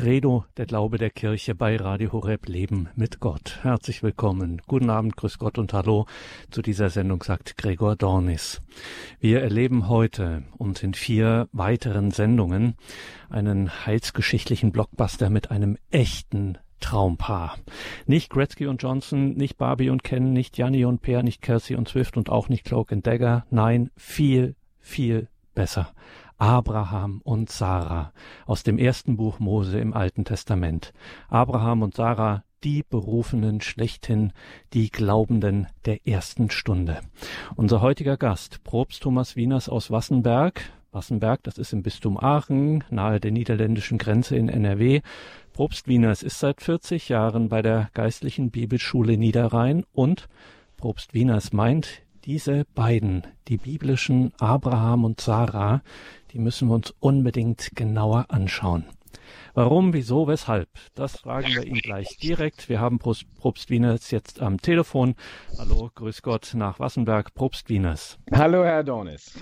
Credo, der Glaube der Kirche bei Radio Horeb Leben mit Gott. Herzlich willkommen. Guten Abend, Grüß Gott und Hallo. Zu dieser Sendung sagt Gregor Dornis. Wir erleben heute und in vier weiteren Sendungen einen heilsgeschichtlichen Blockbuster mit einem echten Traumpaar. Nicht Gretzky und Johnson, nicht Barbie und Ken, nicht Janni und Peer, nicht Kelsey und Swift und auch nicht Cloak and Dagger. Nein, viel, viel besser. Abraham und Sarah aus dem ersten Buch Mose im Alten Testament. Abraham und Sarah, die Berufenen schlechthin, die Glaubenden der ersten Stunde. Unser heutiger Gast, Probst Thomas Wieners aus Wassenberg. Wassenberg, das ist im Bistum Aachen, nahe der niederländischen Grenze in NRW. Probst Wieners ist seit 40 Jahren bei der Geistlichen Bibelschule Niederrhein und Probst Wieners meint, diese beiden, die biblischen Abraham und Sarah, die müssen wir uns unbedingt genauer anschauen. Warum, wieso, weshalb? Das fragen wir ihn gleich direkt. Wir haben Probst Wieners jetzt am Telefon. Hallo, grüß Gott nach Wassenberg, Probst Wieners. Hallo, Herr Dornis.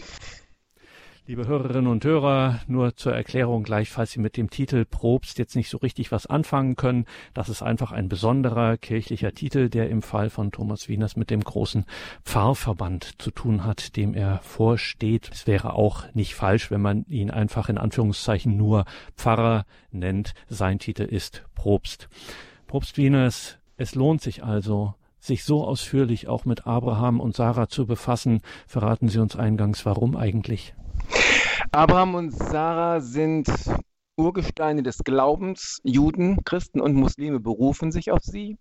Liebe Hörerinnen und Hörer, nur zur Erklärung gleich, falls Sie mit dem Titel Probst jetzt nicht so richtig was anfangen können. Das ist einfach ein besonderer kirchlicher Titel, der im Fall von Thomas Wieners mit dem großen Pfarrverband zu tun hat, dem er vorsteht. Es wäre auch nicht falsch, wenn man ihn einfach in Anführungszeichen nur Pfarrer nennt. Sein Titel ist Probst. Probst Wieners, es lohnt sich also, sich so ausführlich auch mit Abraham und Sarah zu befassen. Verraten Sie uns eingangs, warum eigentlich? Abraham und Sarah sind Urgesteine des Glaubens. Juden, Christen und Muslime berufen sich auf sie.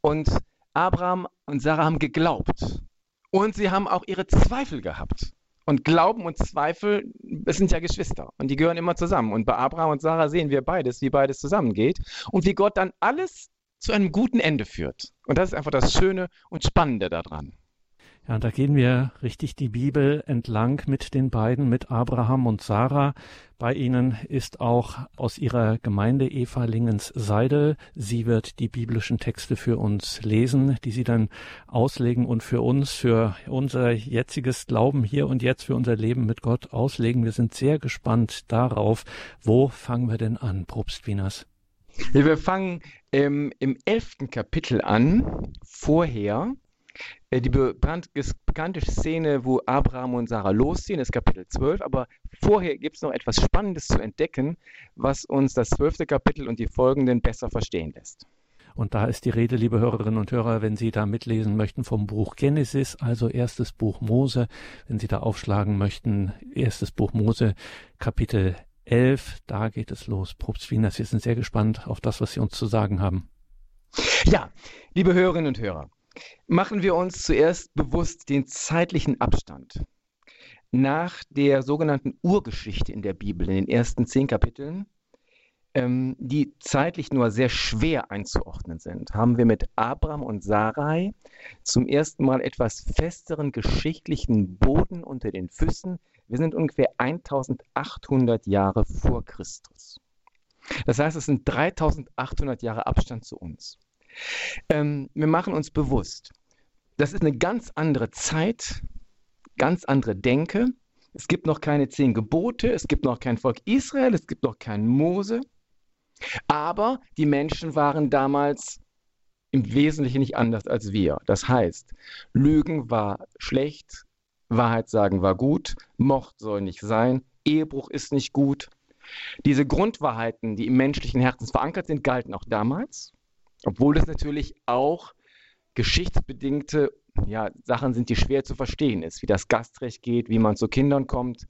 Und Abraham und Sarah haben geglaubt. Und sie haben auch ihre Zweifel gehabt. Und Glauben und Zweifel, es sind ja Geschwister und die gehören immer zusammen. Und bei Abraham und Sarah sehen wir beides, wie beides zusammengeht und wie Gott dann alles zu einem guten Ende führt. Und das ist einfach das Schöne und Spannende daran. Ja, da gehen wir richtig die Bibel entlang mit den beiden, mit Abraham und Sarah. Bei ihnen ist auch aus ihrer Gemeinde Eva Lingens Seide. Sie wird die biblischen Texte für uns lesen, die sie dann auslegen und für uns, für unser jetziges Glauben hier und jetzt, für unser Leben mit Gott auslegen. Wir sind sehr gespannt darauf. Wo fangen wir denn an, Probst Wieners? Wir fangen ähm, im elften Kapitel an, vorher äh, die bekannte Szene, wo Abraham und Sarah losziehen, ist Kapitel 12, aber vorher gibt es noch etwas Spannendes zu entdecken, was uns das zwölfte Kapitel und die folgenden besser verstehen lässt. Und da ist die Rede, liebe Hörerinnen und Hörer, wenn Sie da mitlesen möchten vom Buch Genesis, also erstes Buch Mose, wenn Sie da aufschlagen möchten, erstes Buch Mose, Kapitel 11, da geht es los. Probst Wieners, wir sind sehr gespannt auf das, was Sie uns zu sagen haben. Ja, liebe Hörerinnen und Hörer, Machen wir uns zuerst bewusst den zeitlichen Abstand. Nach der sogenannten Urgeschichte in der Bibel, in den ersten zehn Kapiteln, ähm, die zeitlich nur sehr schwer einzuordnen sind, haben wir mit Abraham und Sarai zum ersten Mal etwas festeren geschichtlichen Boden unter den Füßen. Wir sind ungefähr 1800 Jahre vor Christus. Das heißt, es sind 3800 Jahre Abstand zu uns. Ähm, wir machen uns bewusst, das ist eine ganz andere Zeit, ganz andere Denke. Es gibt noch keine zehn Gebote, es gibt noch kein Volk Israel, es gibt noch keinen Mose. Aber die Menschen waren damals im Wesentlichen nicht anders als wir. Das heißt, Lügen war schlecht, Wahrheit sagen war gut, Mord soll nicht sein, Ehebruch ist nicht gut. Diese Grundwahrheiten, die im menschlichen Herzen verankert sind, galten auch damals. Obwohl es natürlich auch geschichtsbedingte ja, Sachen sind, die schwer zu verstehen ist, wie das Gastrecht geht, wie man zu Kindern kommt.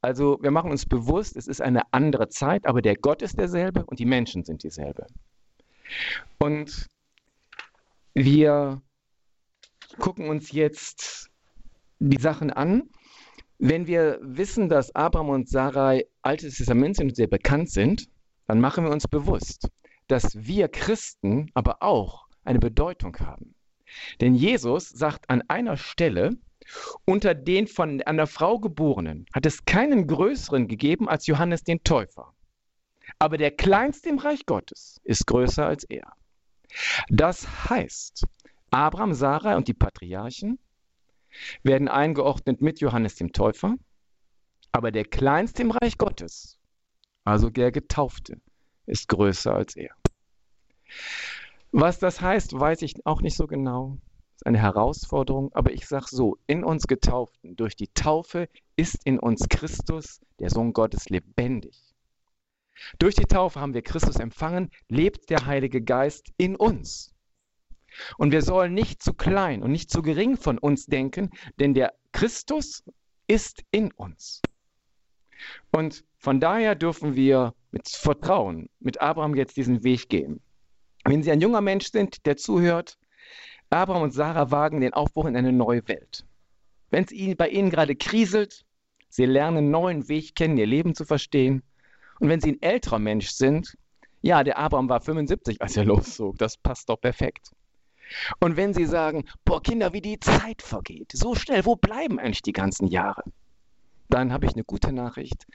Also wir machen uns bewusst, es ist eine andere Zeit, aber der Gott ist derselbe und die Menschen sind dieselbe. Und wir gucken uns jetzt die Sachen an. Wenn wir wissen, dass Abraham und Sarai Altes Testament sind und sehr bekannt sind, dann machen wir uns bewusst, dass wir Christen aber auch eine Bedeutung haben. Denn Jesus sagt an einer Stelle, unter den von einer Frau geborenen hat es keinen größeren gegeben als Johannes den Täufer. Aber der kleinste im Reich Gottes ist größer als er. Das heißt, Abraham, Sarah und die Patriarchen werden eingeordnet mit Johannes dem Täufer, aber der kleinste im Reich Gottes, also der Getaufte, ist größer als er. Was das heißt, weiß ich auch nicht so genau. Das ist eine Herausforderung, aber ich sage so, in uns Getauften, durch die Taufe ist in uns Christus, der Sohn Gottes, lebendig. Durch die Taufe haben wir Christus empfangen, lebt der Heilige Geist in uns. Und wir sollen nicht zu klein und nicht zu gering von uns denken, denn der Christus ist in uns. Und von daher dürfen wir mit Vertrauen mit Abraham jetzt diesen Weg gehen. Wenn Sie ein junger Mensch sind, der zuhört, Abraham und Sarah wagen den Aufbruch in eine neue Welt. Wenn es bei Ihnen gerade kriselt, Sie lernen einen neuen Weg kennen, Ihr Leben zu verstehen. Und wenn Sie ein älterer Mensch sind, ja, der Abraham war 75, als er loszog, das passt doch perfekt. Und wenn Sie sagen, boah, Kinder, wie die Zeit vergeht, so schnell, wo bleiben eigentlich die ganzen Jahre? Dann habe ich eine gute Nachricht.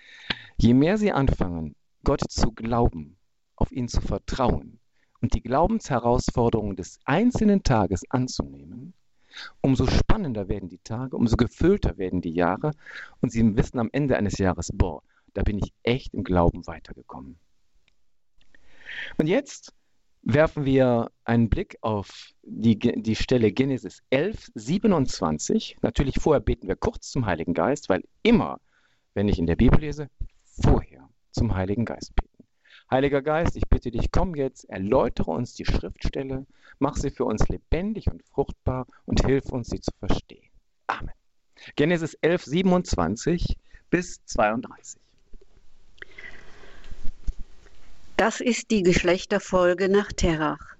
Je mehr Sie anfangen, Gott zu glauben, auf ihn zu vertrauen und die Glaubensherausforderungen des einzelnen Tages anzunehmen, umso spannender werden die Tage, umso gefüllter werden die Jahre und Sie wissen am Ende eines Jahres, boah, da bin ich echt im Glauben weitergekommen. Und jetzt werfen wir einen Blick auf die, die Stelle Genesis 11, 27. Natürlich vorher beten wir kurz zum Heiligen Geist, weil immer, wenn ich in der Bibel lese, vorher zum Heiligen Geist beten. Heiliger Geist, ich bitte dich, komm jetzt, erläutere uns die Schriftstelle, mach sie für uns lebendig und fruchtbar und hilf uns, sie zu verstehen. Amen. Genesis 11, 27 bis 32. Das ist die Geschlechterfolge nach Terach.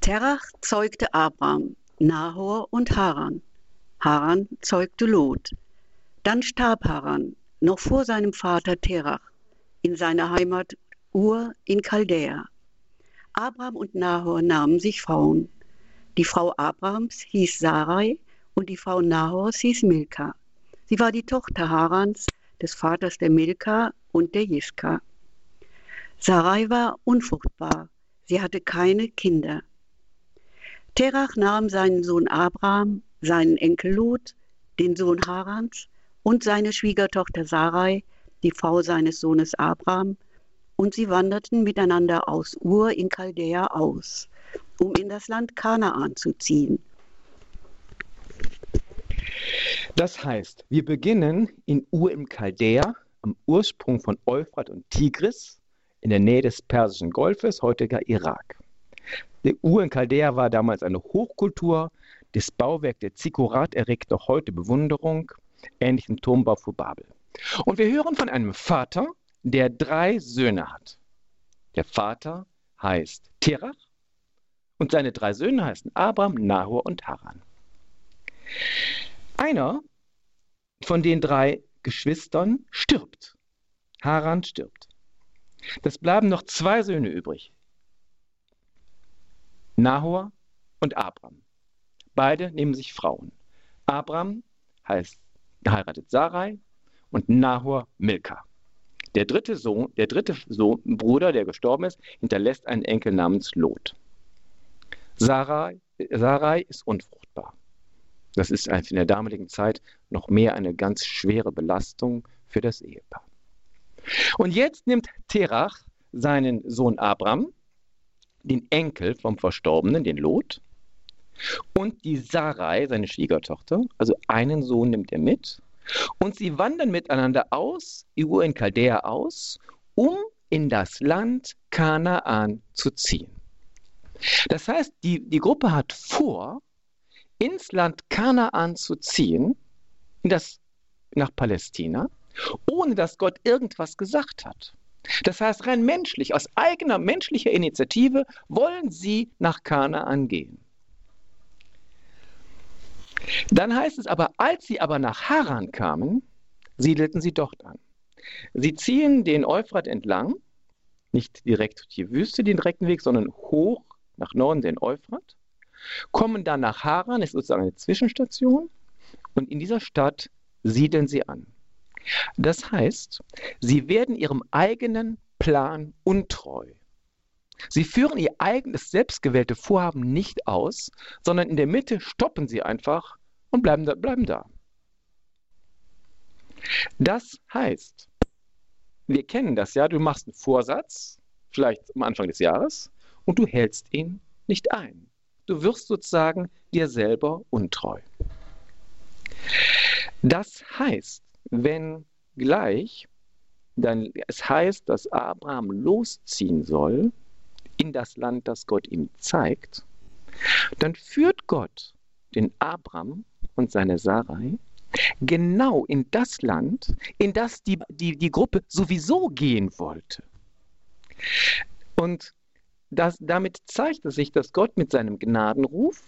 Terach zeugte Abraham, Nahor und Haran. Haran zeugte Lot. Dann starb Haran, noch vor seinem Vater Terach, in seiner Heimat Ur in Chaldea. Abraham und Nahor nahmen sich Frauen. Die Frau Abrahams hieß Sarai und die Frau Nahors hieß Milka. Sie war die Tochter Harans, des Vaters der Milka und der Jiska. Sarai war unfruchtbar, sie hatte keine Kinder. Terach nahm seinen Sohn Abraham, seinen Enkel Lot, den Sohn Harans und seine Schwiegertochter Sarai, die Frau seines Sohnes Abraham, und sie wanderten miteinander aus Ur in Chaldea aus, um in das Land Kanaan zu ziehen. Das heißt, wir beginnen in Ur im Chaldea, am Ursprung von Euphrat und Tigris, in der Nähe des Persischen Golfes, heutiger Irak. Der Ur in Chaldea war damals eine Hochkultur. Das Bauwerk der Zikkurat erregt noch heute Bewunderung, ähnlich dem Turmbau vor Babel. Und wir hören von einem Vater, der drei Söhne hat. Der Vater heißt Terach und seine drei Söhne heißen Abraham, Nahor und Haran. Einer von den drei Geschwistern stirbt. Haran stirbt. Das bleiben noch zwei Söhne übrig. Nahor und Abram. Beide nehmen sich Frauen. Abram heißt geheiratet Sarai und Nahor Milka. Der dritte Sohn, der dritte Sohn, Bruder, der gestorben ist, hinterlässt einen Enkel namens Lot. Sarai, Sarai ist unfruchtbar. Das ist in der damaligen Zeit noch mehr eine ganz schwere Belastung für das Ehepaar. Und jetzt nimmt Terach seinen Sohn Abram, den Enkel vom Verstorbenen, den Lot, und die Sarai, seine Schwiegertochter, also einen Sohn nimmt er mit, und sie wandern miteinander aus, Ur in Chaldea aus, um in das Land Kanaan zu ziehen. Das heißt, die, die Gruppe hat vor, ins Land Kanaan zu ziehen, in das, nach Palästina, ohne dass Gott irgendwas gesagt hat. Das heißt, rein menschlich, aus eigener menschlicher Initiative wollen sie nach Kanaan gehen. Dann heißt es aber, als sie aber nach Haran kamen, siedelten sie dort an. Sie ziehen den Euphrat entlang, nicht direkt durch die Wüste den direkten Weg, sondern hoch nach Norden den Euphrat, kommen dann nach Haran, ist sozusagen eine Zwischenstation, und in dieser Stadt siedeln sie an. Das heißt, sie werden ihrem eigenen Plan untreu. Sie führen ihr eigenes selbstgewählte Vorhaben nicht aus, sondern in der Mitte stoppen sie einfach und bleiben da. Bleiben da. Das heißt, wir kennen das ja, du machst einen Vorsatz vielleicht am Anfang des Jahres, und du hältst ihn nicht ein. Du wirst sozusagen dir selber untreu. Das heißt, wenn gleich dann es heißt, dass Abraham losziehen soll in das Land, das Gott ihm zeigt, dann führt Gott den Abraham und seine Sarai genau in das Land, in das die, die, die Gruppe sowieso gehen wollte. Und das, damit zeigt es sich, dass Gott mit seinem Gnadenruf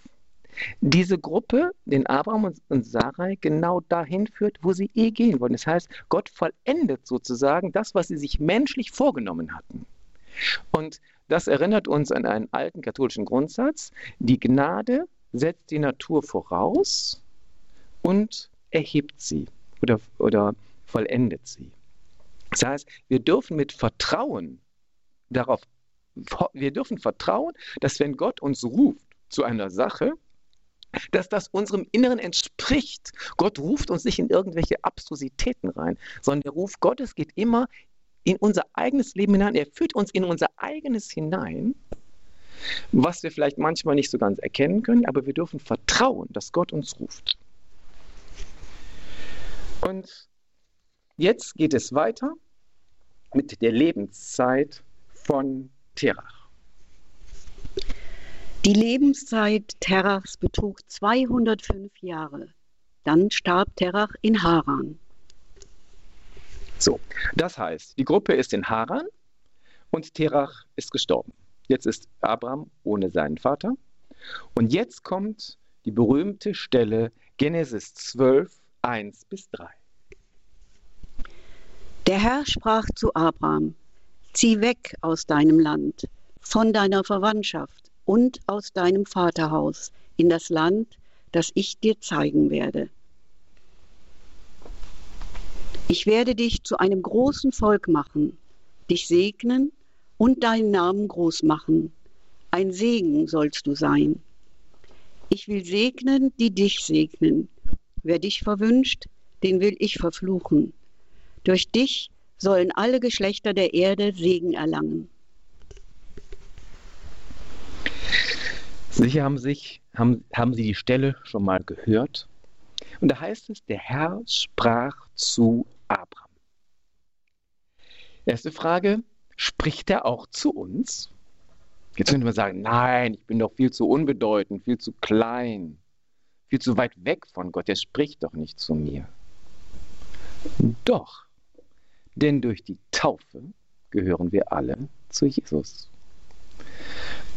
diese Gruppe, den Abraham und, und Sarai, genau dahin führt, wo sie eh gehen wollen. Das heißt, Gott vollendet sozusagen das, was sie sich menschlich vorgenommen hatten. Und das erinnert uns an einen alten katholischen Grundsatz. Die Gnade setzt die Natur voraus und erhebt sie oder, oder vollendet sie. Das heißt, wir dürfen mit Vertrauen darauf, wir dürfen vertrauen, dass wenn Gott uns ruft zu einer Sache, dass das unserem Inneren entspricht. Gott ruft uns nicht in irgendwelche Abstrusitäten rein, sondern der Ruf Gottes geht immer in unser eigenes Leben hinein. Er führt uns in unser eigenes hinein, was wir vielleicht manchmal nicht so ganz erkennen können, aber wir dürfen vertrauen, dass Gott uns ruft. Und jetzt geht es weiter mit der Lebenszeit von Terach. Die Lebenszeit Terachs betrug 205 Jahre. Dann starb Terach in Haran. So, das heißt, die Gruppe ist in Haran und Terach ist gestorben. Jetzt ist Abraham ohne seinen Vater. Und jetzt kommt die berühmte Stelle Genesis 12, 1 bis 3. Der Herr sprach zu Abraham, zieh weg aus deinem Land, von deiner Verwandtschaft und aus deinem Vaterhaus in das Land, das ich dir zeigen werde. Ich werde dich zu einem großen Volk machen, dich segnen und deinen Namen groß machen. Ein Segen sollst du sein. Ich will segnen, die dich segnen. Wer dich verwünscht, den will ich verfluchen. Durch dich sollen alle Geschlechter der Erde Segen erlangen. Sicher haben, sich, haben, haben Sie die Stelle schon mal gehört. Und da heißt es, der Herr sprach zu Abraham. Erste Frage, spricht er auch zu uns? Jetzt könnte man sagen, nein, ich bin doch viel zu unbedeutend, viel zu klein, viel zu weit weg von Gott, er spricht doch nicht zu mir. Doch, denn durch die Taufe gehören wir alle zu Jesus.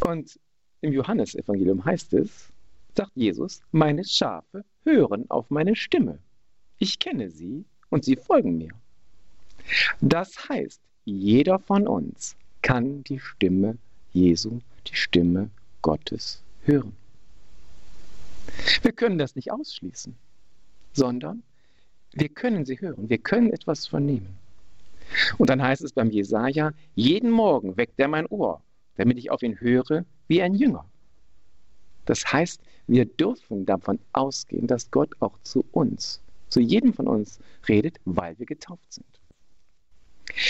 Und im Johannesevangelium heißt es, sagt Jesus, meine Schafe hören auf meine Stimme. Ich kenne sie und sie folgen mir. Das heißt, jeder von uns kann die Stimme Jesu, die Stimme Gottes hören. Wir können das nicht ausschließen, sondern wir können sie hören, wir können etwas vernehmen. Und dann heißt es beim Jesaja, jeden Morgen weckt er mein Ohr, damit ich auf ihn höre wie ein Jünger. Das heißt, wir dürfen davon ausgehen, dass Gott auch zu uns, zu jedem von uns redet, weil wir getauft sind.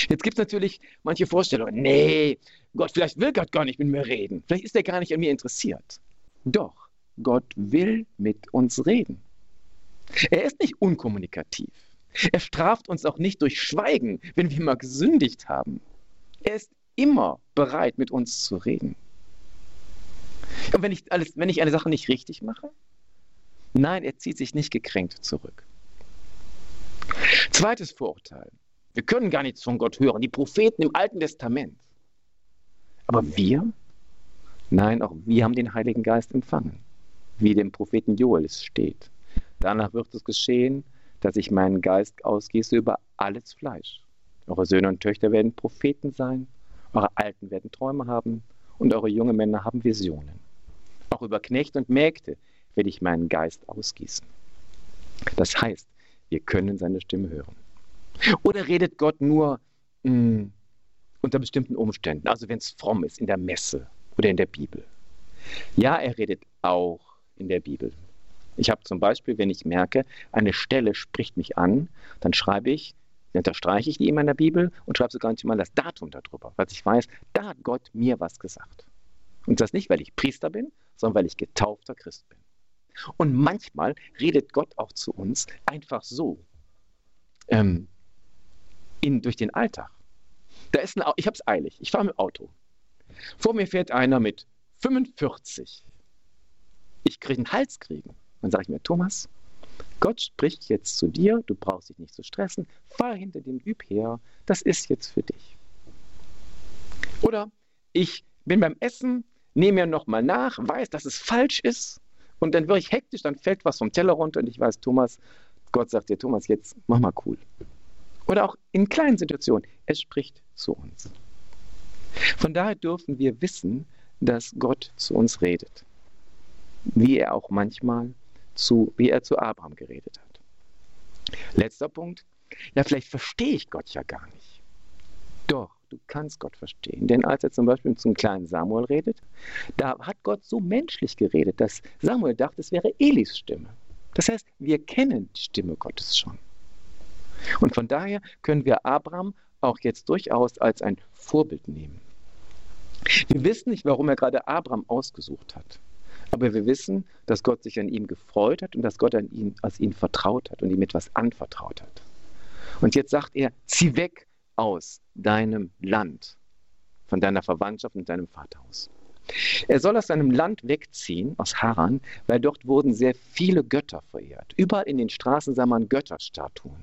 Jetzt gibt es natürlich manche Vorstellungen, nee, Gott, vielleicht will Gott gar nicht mit mir reden. Vielleicht ist er gar nicht an mir interessiert. Doch, Gott will mit uns reden. Er ist nicht unkommunikativ. Er straft uns auch nicht durch Schweigen, wenn wir mal gesündigt haben. Er ist immer bereit, mit uns zu reden. Und wenn ich, alles, wenn ich eine Sache nicht richtig mache? Nein, er zieht sich nicht gekränkt zurück. Zweites Vorurteil. Wir können gar nichts von Gott hören. Die Propheten im Alten Testament. Aber wir? Nein, auch wir haben den Heiligen Geist empfangen. Wie dem Propheten Joel es steht. Danach wird es geschehen, dass ich meinen Geist ausgieße über alles Fleisch. Eure Söhne und Töchter werden Propheten sein, eure Alten werden Träume haben und eure jungen Männer haben Visionen. Auch über Knechte und Mägde werde ich meinen Geist ausgießen. Das heißt, wir können seine Stimme hören. Oder redet Gott nur mh, hm, unter bestimmten Umständen, also wenn es fromm ist, in der Messe oder in der Bibel? Ja, er redet auch in der Bibel. Ich habe zum Beispiel, wenn ich merke, eine Stelle spricht mich an, dann schreibe ich unterstreiche ich die immer in der Bibel und schreibe sogar manchmal das Datum darüber, weil ich weiß, da hat Gott mir was gesagt. Und das nicht, weil ich Priester bin, sondern weil ich getaufter Christ bin. Und manchmal redet Gott auch zu uns einfach so ähm, in, durch den Alltag. Da ist ein, ich habe es eilig, ich fahre mit dem Auto. Vor mir fährt einer mit 45. Ich kriege einen Hals kriegen. Dann sage ich mir, Thomas, Gott spricht jetzt zu dir, du brauchst dich nicht zu stressen, fahr hinter dem Typ her, das ist jetzt für dich. Oder ich bin beim Essen, nehme mir nochmal nach, weiß, dass es falsch ist und dann wird ich hektisch, dann fällt was vom Teller runter und ich weiß, Thomas, Gott sagt dir, Thomas, jetzt mach mal cool. Oder auch in kleinen Situationen, es spricht zu uns. Von daher dürfen wir wissen, dass Gott zu uns redet, wie er auch manchmal zu, wie er zu Abraham geredet hat. Letzter Punkt. Ja, vielleicht verstehe ich Gott ja gar nicht. Doch, du kannst Gott verstehen. Denn als er zum Beispiel zum kleinen Samuel redet, da hat Gott so menschlich geredet, dass Samuel dachte, es wäre Elis Stimme. Das heißt, wir kennen die Stimme Gottes schon. Und von daher können wir Abraham auch jetzt durchaus als ein Vorbild nehmen. Wir wissen nicht, warum er gerade Abraham ausgesucht hat. Aber wir wissen, dass Gott sich an ihm gefreut hat und dass Gott an ihn, als ihn vertraut hat und ihm etwas anvertraut hat. Und jetzt sagt er, zieh weg aus deinem Land, von deiner Verwandtschaft und deinem Vaterhaus. Er soll aus seinem Land wegziehen, aus Haran, weil dort wurden sehr viele Götter verehrt. Überall in den Straßen sah man Götterstatuen.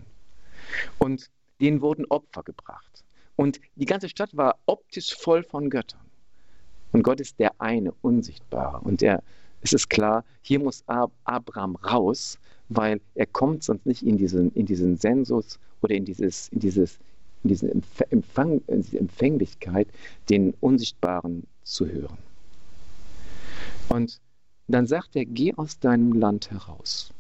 Und denen wurden Opfer gebracht. Und die ganze Stadt war optisch voll von Göttern. Und Gott ist der eine, unsichtbare. Und er, es ist klar, hier muss Ab Abraham raus, weil er kommt sonst nicht in diesen, in diesen Sensus oder in, dieses, in, dieses, in diese Empfang, in diese Empfänglichkeit, den Unsichtbaren zu hören. Und dann sagt er, geh aus deinem Land heraus.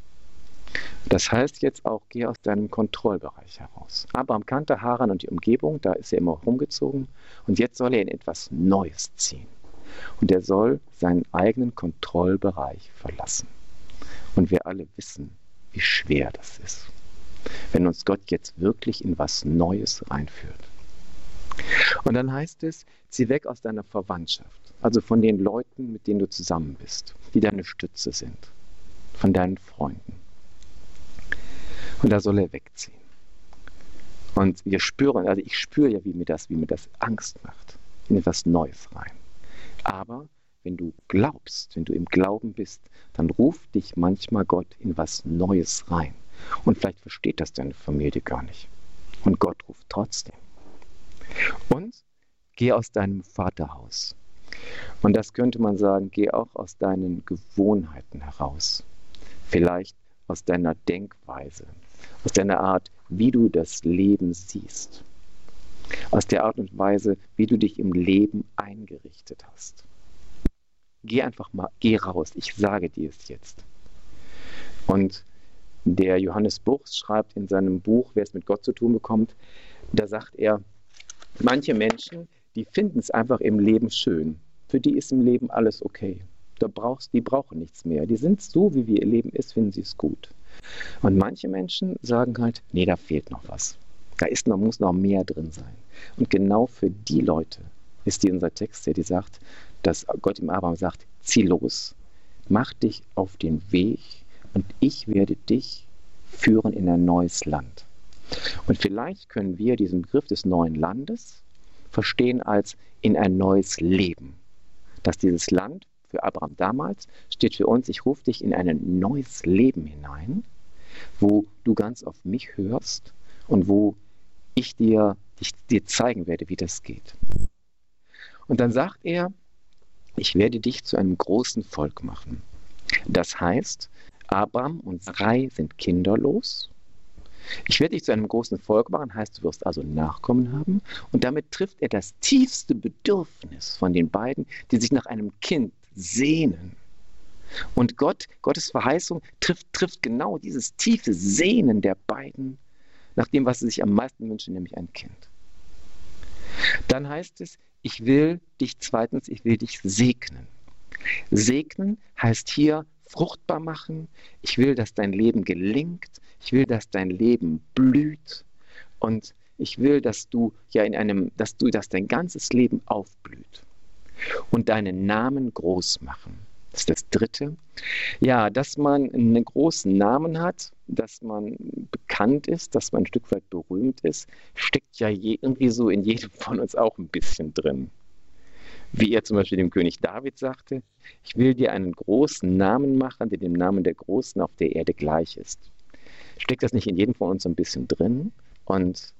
Das heißt jetzt auch, geh aus deinem Kontrollbereich heraus. Abraham kannte Haran und die Umgebung, da ist er immer rumgezogen. Und jetzt soll er in etwas Neues ziehen. Und er soll seinen eigenen Kontrollbereich verlassen. Und wir alle wissen, wie schwer das ist, wenn uns Gott jetzt wirklich in was Neues reinführt. Und dann heißt es, zieh weg aus deiner Verwandtschaft, also von den Leuten, mit denen du zusammen bist, die deine Stütze sind, von deinen Freunden. Und da soll er wegziehen. Und wir spüren, also ich spüre ja, wie mir das, wie mir das Angst macht, in etwas Neues rein. Aber wenn du glaubst, wenn du im Glauben bist, dann ruft dich manchmal Gott in was Neues rein. Und vielleicht versteht das deine Familie gar nicht. Und Gott ruft trotzdem. Und geh aus deinem Vaterhaus. Und das könnte man sagen, geh auch aus deinen Gewohnheiten heraus. Vielleicht aus deiner Denkweise, aus deiner Art, wie du das Leben siehst, aus der Art und Weise, wie du dich im Leben eingerichtet hast. Geh einfach mal, geh raus, ich sage dir es jetzt. Und der Johannes Buchs schreibt in seinem Buch, wer es mit Gott zu tun bekommt, da sagt er, manche Menschen, die finden es einfach im Leben schön. Für die ist im Leben alles okay. Da brauchst, die brauchen nichts mehr. Die sind so, wie ihr Leben ist, finden sie es gut. Und manche Menschen sagen halt, nee, da fehlt noch was. Da ist noch, muss noch mehr drin sein. Und genau für die Leute ist die unser Text hier, die sagt, dass Gott im Abraham sagt, zieh los, mach dich auf den Weg und ich werde dich führen in ein neues Land. Und vielleicht können wir diesen Begriff des neuen Landes verstehen als in ein neues Leben. Dass dieses Land für Abraham damals, steht für uns, ich rufe dich in ein neues Leben hinein, wo du ganz auf mich hörst und wo ich dir, ich dir zeigen werde, wie das geht. Und dann sagt er, ich werde dich zu einem großen Volk machen. Das heißt, Abraham und Sarai sind kinderlos. Ich werde dich zu einem großen Volk machen, heißt, du wirst also Nachkommen haben. Und damit trifft er das tiefste Bedürfnis von den beiden, die sich nach einem Kind sehnen. Und Gott, Gottes Verheißung trifft, trifft genau dieses tiefe Sehnen der beiden nach dem, was sie sich am meisten wünschen, nämlich ein Kind. Dann heißt es, ich will dich zweitens, ich will dich segnen. Segnen heißt hier fruchtbar machen. Ich will, dass dein Leben gelingt. Ich will, dass dein Leben blüht. Und ich will, dass du ja in einem, dass du, dass dein ganzes Leben aufblüht und deinen Namen groß machen. Das ist das Dritte. Ja, dass man einen großen Namen hat, dass man bekannt ist, dass man ein Stück weit berühmt ist, steckt ja irgendwie so in jedem von uns auch ein bisschen drin. Wie er zum Beispiel dem König David sagte, ich will dir einen großen Namen machen, der dem Namen der Großen auf der Erde gleich ist. Steckt das nicht in jedem von uns so ein bisschen drin? Und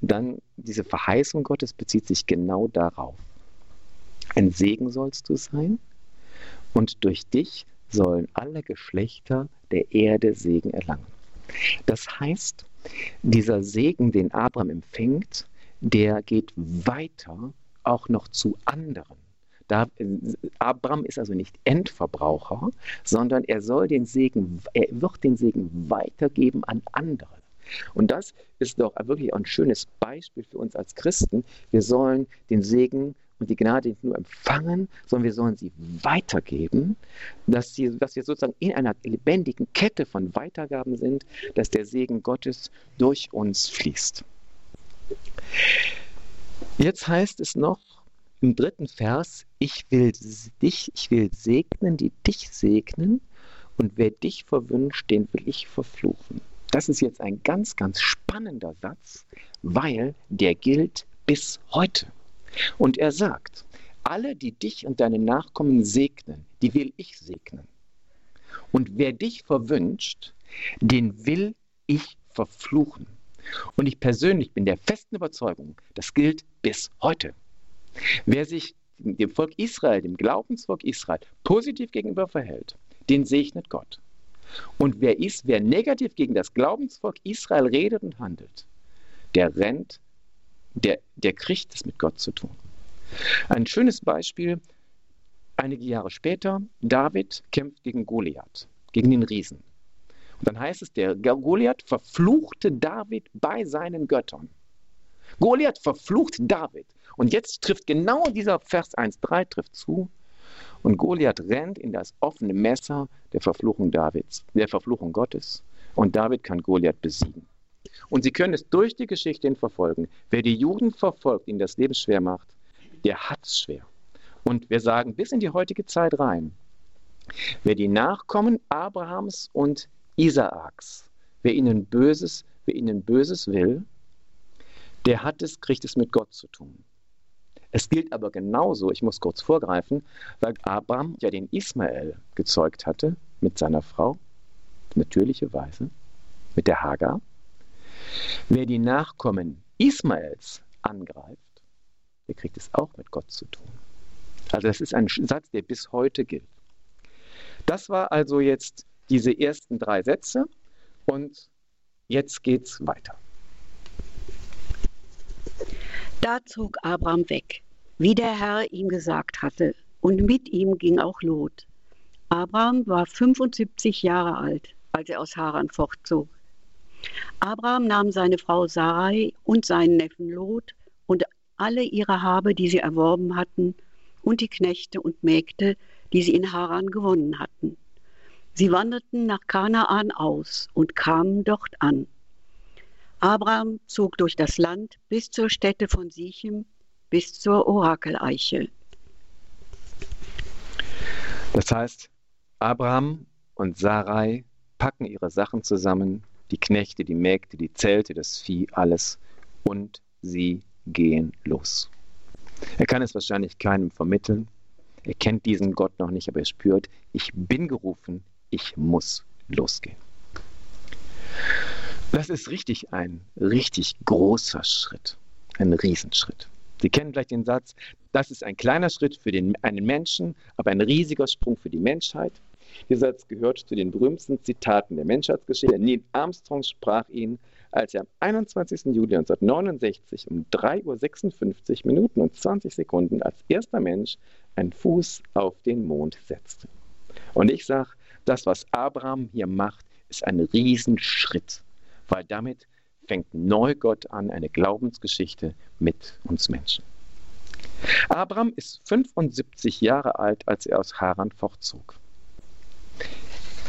dann diese Verheißung Gottes bezieht sich genau darauf. Ein Segen sollst du sein und durch dich sollen alle Geschlechter der Erde Segen erlangen. Das heißt, dieser Segen, den Abraham empfängt, der geht weiter auch noch zu anderen. Da, Abraham ist also nicht Endverbraucher, sondern er soll den Segen, er wird den Segen weitergeben an andere. Und das ist doch wirklich ein schönes Beispiel für uns als Christen. Wir sollen den Segen und die Gnade nicht nur empfangen, sondern wir sollen sie weitergeben, dass, sie, dass wir sozusagen in einer lebendigen Kette von Weitergaben sind, dass der Segen Gottes durch uns fließt. Jetzt heißt es noch im dritten Vers, ich will dich, ich will segnen, die dich segnen, und wer dich verwünscht, den will ich verfluchen. Das ist jetzt ein ganz, ganz spannender Satz, weil der gilt bis heute. Und er sagt, alle, die dich und deine Nachkommen segnen, die will ich segnen. Und wer dich verwünscht, den will ich verfluchen. Und ich persönlich bin der festen Überzeugung, das gilt bis heute. Wer sich dem Volk Israel, dem Glaubensvolk Israel, positiv gegenüber verhält, den segnet Gott. Und wer ist, wer negativ gegen das Glaubensvolk Israel redet und handelt, der rennt der, der kriegt es mit Gott zu tun. Ein schönes Beispiel, einige Jahre später, David kämpft gegen Goliath, gegen den Riesen. Und dann heißt es, der Goliath verfluchte David bei seinen Göttern. Goliath verflucht David. Und jetzt trifft genau dieser Vers 1.3 trifft zu. Und Goliath rennt in das offene Messer der Verfluchung Davids, der Verfluchung Gottes. Und David kann Goliath besiegen. Und Sie können es durch die Geschichte hin verfolgen. Wer die Juden verfolgt, ihnen das Leben schwer macht, der hat es schwer. Und wir sagen bis in die heutige Zeit rein, wer die Nachkommen Abrahams und Isaaks, wer ihnen Böses, wer ihnen Böses will, der hat es, kriegt es mit Gott zu tun. Es gilt aber genauso, ich muss kurz vorgreifen, weil Abraham ja den Ismael gezeugt hatte mit seiner Frau, natürlicherweise, mit der Hagar. Wer die Nachkommen Ismaels angreift, der kriegt es auch mit Gott zu tun. Also das ist ein Satz, der bis heute gilt. Das war also jetzt diese ersten drei Sätze und jetzt geht's weiter. Da zog Abraham weg, wie der Herr ihm gesagt hatte, und mit ihm ging auch Lot. Abraham war 75 Jahre alt, als er aus Haran fortzog. Abraham nahm seine Frau Sarai und seinen Neffen Lot und alle ihre Habe, die sie erworben hatten, und die Knechte und Mägde, die sie in Haran gewonnen hatten. Sie wanderten nach Kanaan aus und kamen dort an. Abraham zog durch das Land bis zur Stätte von Sichem, bis zur Orakeleiche. Das heißt, Abraham und Sarai packen ihre Sachen zusammen die Knechte, die Mägde, die Zelte, das Vieh, alles. Und sie gehen los. Er kann es wahrscheinlich keinem vermitteln. Er kennt diesen Gott noch nicht, aber er spürt, ich bin gerufen, ich muss losgehen. Das ist richtig ein richtig großer Schritt, ein Riesenschritt. Sie kennen vielleicht den Satz, das ist ein kleiner Schritt für den, einen Menschen, aber ein riesiger Sprung für die Menschheit. Dieser Satz gehört zu den berühmtesten Zitaten der Menschheitsgeschichte. Neil Armstrong sprach ihn, als er am 21. Juli 1969 um 3.56 Uhr Minuten und 20 Sekunden als erster Mensch einen Fuß auf den Mond setzte. Und ich sage, das, was Abraham hier macht, ist ein Riesenschritt, weil damit fängt neu Gott an, eine Glaubensgeschichte mit uns Menschen. Abraham ist 75 Jahre alt, als er aus Haran fortzog.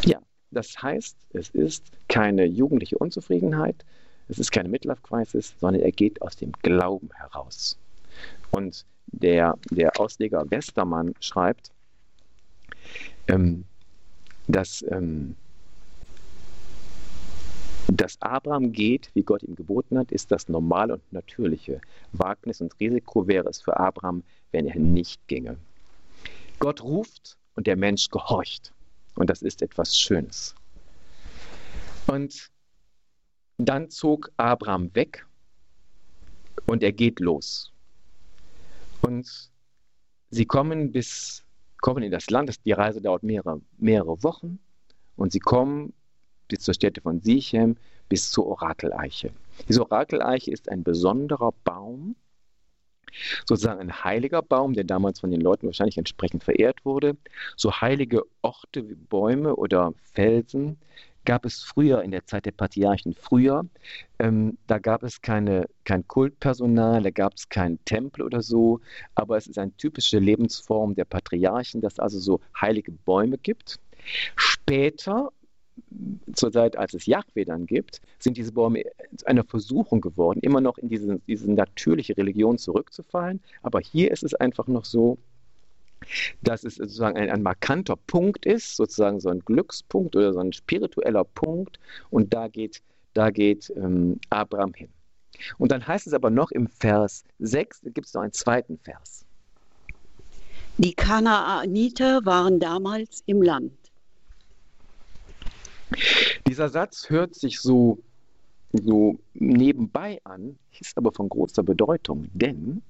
Ja, das heißt, es ist keine jugendliche Unzufriedenheit, es ist keine Midlife-Crisis, sondern er geht aus dem Glauben heraus. Und der, der Ausleger Westermann schreibt, ähm, dass, ähm, dass Abraham geht, wie Gott ihm geboten hat, ist das normale und natürliche. Wagnis und Risiko wäre es für Abraham, wenn er nicht ginge. Gott ruft und der Mensch gehorcht. Und das ist etwas Schönes. Und dann zog Abraham weg und er geht los. Und sie kommen bis kommen in das Land. Die Reise dauert mehrere, mehrere Wochen und sie kommen bis zur Stätte von Sichem, bis zur Orakeleiche. Diese Orakeleiche ist ein besonderer Baum, sozusagen ein heiliger Baum, der damals von den Leuten wahrscheinlich entsprechend verehrt wurde. So heilige Orte wie Bäume oder Felsen gab es früher, in der Zeit der Patriarchen früher, ähm, da gab es keine, kein Kultpersonal, da gab es keinen Tempel oder so, aber es ist eine typische Lebensform der Patriarchen, dass es also so heilige Bäume gibt. Später, zur Zeit, als es Jahwe dann gibt, sind diese Bäume einer Versuchung geworden, immer noch in diese, diese natürliche Religion zurückzufallen. Aber hier ist es einfach noch so, dass es sozusagen ein, ein, markanter Punkt ist, sozusagen so ein Glückspunkt oder so ein spiritueller Punkt. Und da geht, da geht ähm, Abraham hin. Und dann heißt es aber noch im Vers 6, da gibt es noch einen zweiten Vers. Die Kanaaniter waren damals im Land. Dieser Satz hört sich so, so nebenbei an, ist aber von großer Bedeutung, denn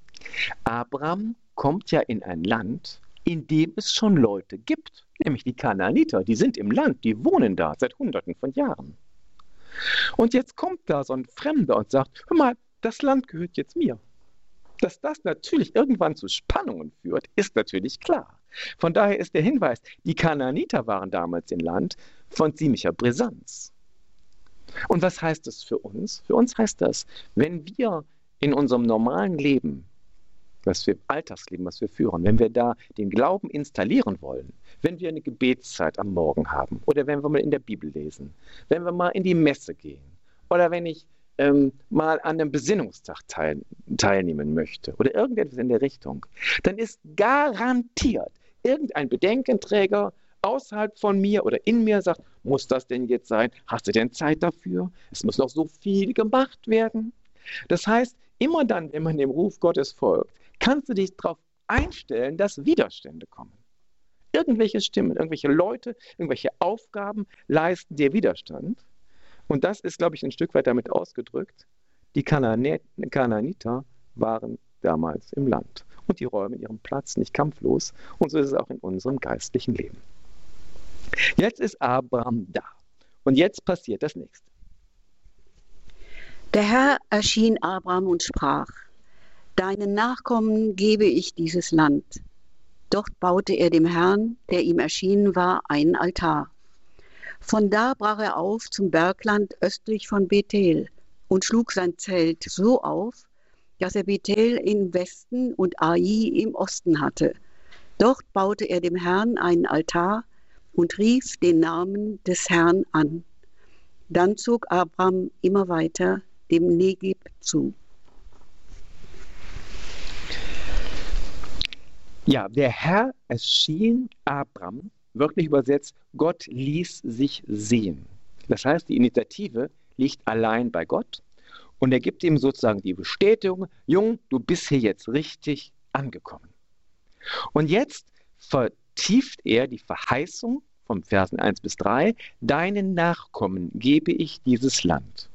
Abraham kommt ja in ein Land, in dem es schon Leute gibt, nämlich die Kanaaniter. Die sind im Land, die wohnen da seit Hunderten von Jahren. Und jetzt kommt da so ein Fremder und sagt, hör mal, das Land gehört jetzt mir. Dass das natürlich irgendwann zu Spannungen führt, ist natürlich klar. Von daher ist der Hinweis, die Kanaaniter waren damals im Land von ziemlicher Brisanz. Und was heißt das für uns? Für uns heißt das, wenn wir in unserem normalen Leben was wir Alltagsleben, was wir führen, wenn wir da den Glauben installieren wollen, wenn wir eine Gebetszeit am Morgen haben oder wenn wir mal in der Bibel lesen, wenn wir mal in die Messe gehen oder wenn ich ähm, mal an einem Besinnungstag teil, teilnehmen möchte oder irgendetwas in der Richtung, dann ist garantiert irgendein Bedenkenträger außerhalb von mir oder in mir sagt, muss das denn jetzt sein? Hast du denn Zeit dafür? Es muss noch so viel gemacht werden. Das heißt, immer dann, wenn man dem Ruf Gottes folgt, kannst du dich darauf einstellen, dass Widerstände kommen. Irgendwelche Stimmen, irgendwelche Leute, irgendwelche Aufgaben leisten dir Widerstand. Und das ist, glaube ich, ein Stück weit damit ausgedrückt. Die Kanaaniter waren damals im Land und die räumen ihren Platz nicht kampflos. Und so ist es auch in unserem geistlichen Leben. Jetzt ist Abraham da. Und jetzt passiert das nächste. Der Herr erschien Abraham und sprach, Deinen Nachkommen gebe ich dieses Land. Dort baute er dem Herrn, der ihm erschienen war, einen Altar. Von da brach er auf zum Bergland östlich von Bethel und schlug sein Zelt so auf, dass er Bethel im Westen und Ai im Osten hatte. Dort baute er dem Herrn einen Altar und rief den Namen des Herrn an. Dann zog Abraham immer weiter dem Negib zu. Ja, der Herr erschien Abraham, wörtlich übersetzt, Gott ließ sich sehen. Das heißt, die Initiative liegt allein bei Gott und er gibt ihm sozusagen die Bestätigung, Jung, du bist hier jetzt richtig angekommen. Und jetzt vertieft er die Verheißung vom Versen 1 bis 3, deinen Nachkommen gebe ich dieses Land.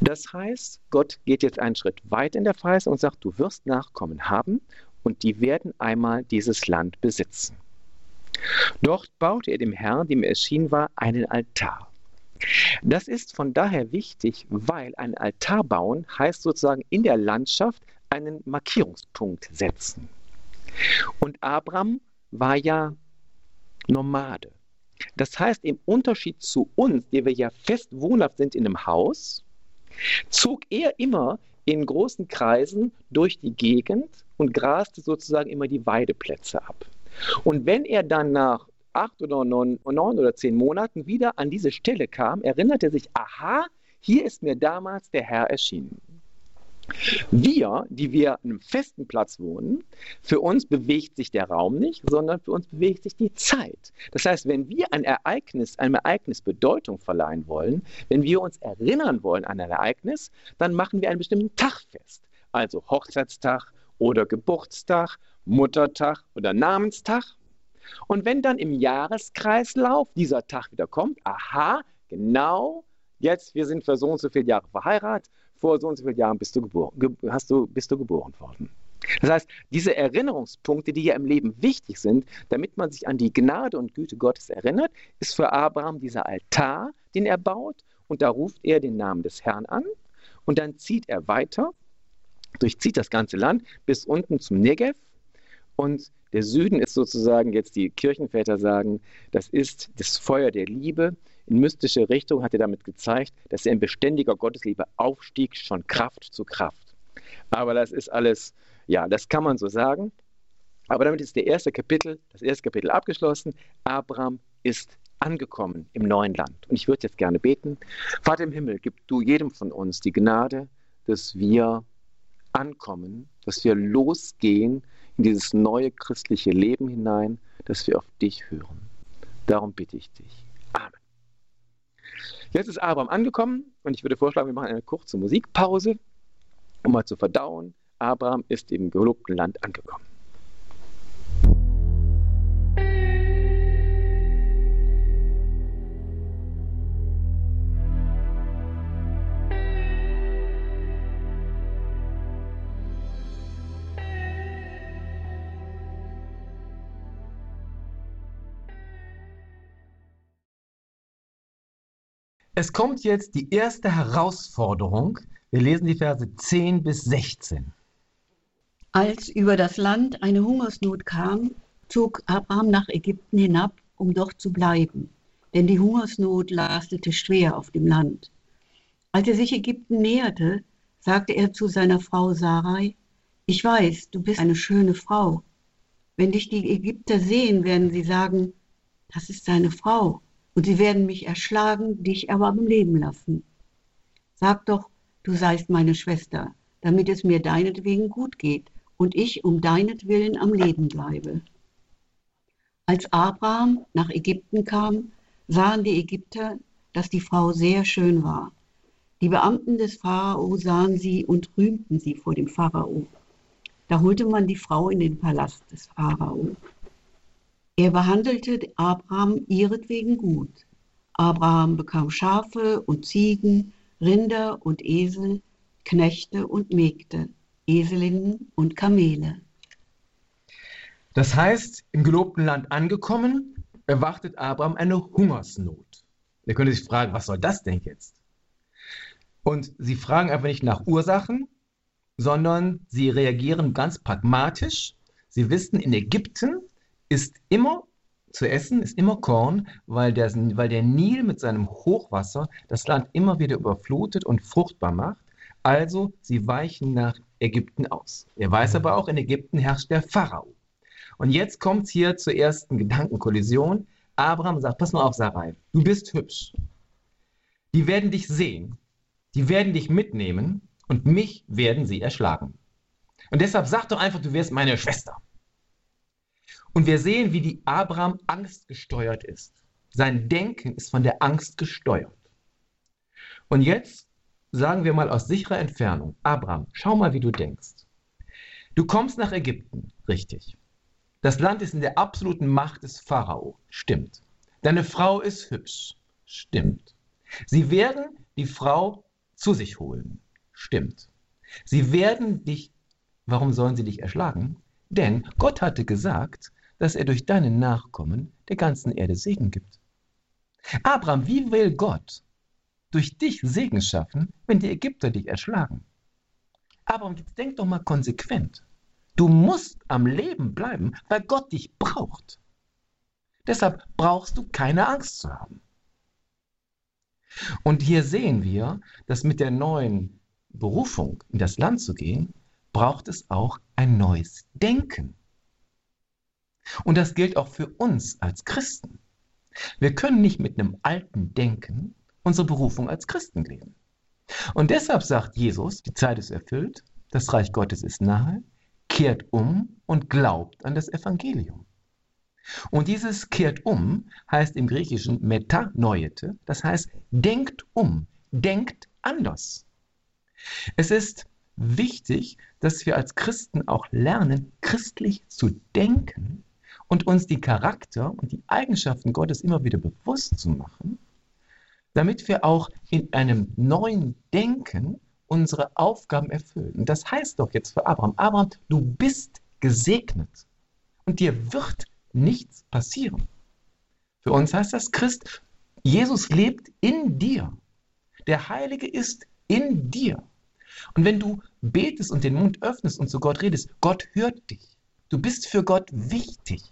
Das heißt, Gott geht jetzt einen Schritt weit in der Verheißung und sagt, du wirst Nachkommen haben und die werden einmal dieses Land besitzen. Dort baute er dem Herrn, dem er erschienen war, einen Altar. Das ist von daher wichtig, weil ein Altar bauen heißt sozusagen in der Landschaft einen Markierungspunkt setzen. Und Abraham war ja Nomade. Das heißt, im Unterschied zu uns, die wir ja fest wohnhaft sind in einem Haus, zog er immer in großen Kreisen durch die Gegend und graste sozusagen immer die Weideplätze ab. Und wenn er dann nach acht oder neun, neun oder zehn Monaten wieder an diese Stelle kam, erinnerte er sich, aha, hier ist mir damals der Herr erschienen. Wir, die wir an einem festen Platz wohnen, für uns bewegt sich der Raum nicht, sondern für uns bewegt sich die Zeit. Das heißt, wenn wir ein Ereignis, einem Ereignis Bedeutung verleihen wollen, wenn wir uns erinnern wollen an ein Ereignis, dann machen wir einen bestimmten Tag fest. Also Hochzeitstag oder Geburtstag, Muttertag oder Namenstag. Und wenn dann im Jahreskreislauf dieser Tag wieder kommt, aha, genau, jetzt, wir sind für so und so viele Jahre verheiratet vor so und so vielen Jahren bist du geboren, ge hast du, bist du geboren worden. Das heißt, diese Erinnerungspunkte, die ja im Leben wichtig sind, damit man sich an die Gnade und Güte Gottes erinnert, ist für Abraham dieser Altar, den er baut, und da ruft er den Namen des Herrn an und dann zieht er weiter, durchzieht das ganze Land bis unten zum Negev und der Süden ist sozusagen, jetzt die Kirchenväter sagen, das ist das Feuer der Liebe, in mystische Richtung hat er damit gezeigt, dass er in beständiger Gottesliebe aufstieg, schon Kraft zu Kraft. Aber das ist alles, ja, das kann man so sagen. Aber damit ist der erste Kapitel, das erste Kapitel abgeschlossen. Abraham ist angekommen im neuen Land. Und ich würde jetzt gerne beten. Vater im Himmel, gib du jedem von uns die Gnade, dass wir ankommen, dass wir losgehen in dieses neue christliche Leben hinein, dass wir auf dich hören. Darum bitte ich dich. Jetzt ist Abraham angekommen und ich würde vorschlagen, wir machen eine kurze Musikpause, um mal zu verdauen. Abraham ist im gelobten Land angekommen. Es kommt jetzt die erste Herausforderung. Wir lesen die Verse 10 bis 16. Als über das Land eine Hungersnot kam, zog Abraham nach Ägypten hinab, um dort zu bleiben, denn die Hungersnot lastete schwer auf dem Land. Als er sich Ägypten näherte, sagte er zu seiner Frau Sarai, ich weiß, du bist eine schöne Frau. Wenn dich die Ägypter sehen, werden sie sagen, das ist seine Frau und sie werden mich erschlagen, dich aber am Leben lassen. Sag doch, du seist meine Schwester, damit es mir deinetwegen gut geht und ich um deinetwillen am Leben bleibe. Als Abraham nach Ägypten kam, sahen die Ägypter, dass die Frau sehr schön war. Die Beamten des Pharao sahen sie und rühmten sie vor dem Pharao. Da holte man die Frau in den Palast des Pharao. Er behandelte Abraham ihretwegen gut. Abraham bekam Schafe und Ziegen, Rinder und Esel, Knechte und Mägde, Eselinnen und Kamele. Das heißt, im gelobten Land angekommen, erwartet Abraham eine Hungersnot. Ihr könnt sich fragen, was soll das denn jetzt? Und sie fragen einfach nicht nach Ursachen, sondern sie reagieren ganz pragmatisch. Sie wissen, in Ägypten ist immer zu essen, ist immer Korn, weil der, weil der Nil mit seinem Hochwasser das Land immer wieder überflutet und fruchtbar macht. Also sie weichen nach Ägypten aus. Er weiß aber auch, in Ägypten herrscht der Pharao. Und jetzt kommt es hier zur ersten Gedankenkollision. Abraham sagt, pass mal auf, Sarai, du bist hübsch. Die werden dich sehen, die werden dich mitnehmen und mich werden sie erschlagen. Und deshalb sag doch einfach, du wirst meine Schwester. Und wir sehen, wie die Abraham angstgesteuert ist. Sein Denken ist von der Angst gesteuert. Und jetzt sagen wir mal aus sicherer Entfernung, Abraham, schau mal, wie du denkst. Du kommst nach Ägypten, richtig. Das Land ist in der absoluten Macht des Pharao, stimmt. Deine Frau ist hübsch, stimmt. Sie werden die Frau zu sich holen, stimmt. Sie werden dich, warum sollen sie dich erschlagen? Denn Gott hatte gesagt, dass er durch deine Nachkommen der ganzen Erde Segen gibt. Abraham, wie will Gott durch dich Segen schaffen, wenn die Ägypter dich erschlagen? Abraham, jetzt denk doch mal konsequent. Du musst am Leben bleiben, weil Gott dich braucht. Deshalb brauchst du keine Angst zu haben. Und hier sehen wir, dass mit der neuen Berufung in das Land zu gehen, braucht es auch ein neues Denken. Und das gilt auch für uns als Christen. Wir können nicht mit einem alten Denken unsere Berufung als Christen leben. Und deshalb sagt Jesus, die Zeit ist erfüllt, das Reich Gottes ist nahe, kehrt um und glaubt an das Evangelium. Und dieses kehrt um heißt im Griechischen metanoete, das heißt denkt um, denkt anders. Es ist wichtig, dass wir als Christen auch lernen, christlich zu denken und uns die Charakter und die Eigenschaften Gottes immer wieder bewusst zu machen, damit wir auch in einem neuen Denken unsere Aufgaben erfüllen. Und das heißt doch jetzt für Abraham, Abraham, du bist gesegnet und dir wird nichts passieren. Für uns heißt das Christ, Jesus lebt in dir. Der Heilige ist in dir. Und wenn du betest und den Mund öffnest und zu Gott redest, Gott hört dich. Du bist für Gott wichtig,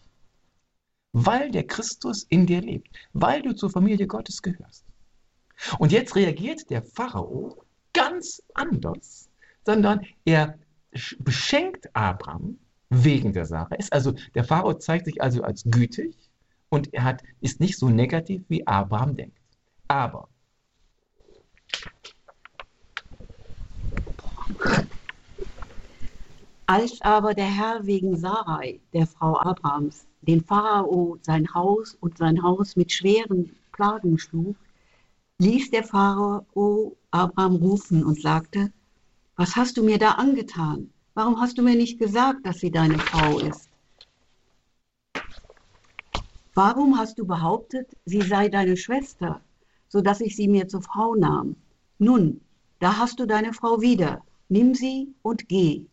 weil der Christus in dir lebt, weil du zur Familie Gottes gehörst. Und jetzt reagiert der Pharao ganz anders, sondern er beschenkt Abraham wegen der Sache. Ist also, der Pharao zeigt sich also als gütig und er hat, ist nicht so negativ, wie Abraham denkt. Aber Als aber der Herr wegen Sarai, der Frau Abrahams, den Pharao sein Haus und sein Haus mit schweren Plagen schlug, ließ der Pharao Abraham rufen und sagte, was hast du mir da angetan? Warum hast du mir nicht gesagt, dass sie deine Frau ist? Warum hast du behauptet, sie sei deine Schwester, so dass ich sie mir zur Frau nahm? Nun, da hast du deine Frau wieder, nimm sie und geh.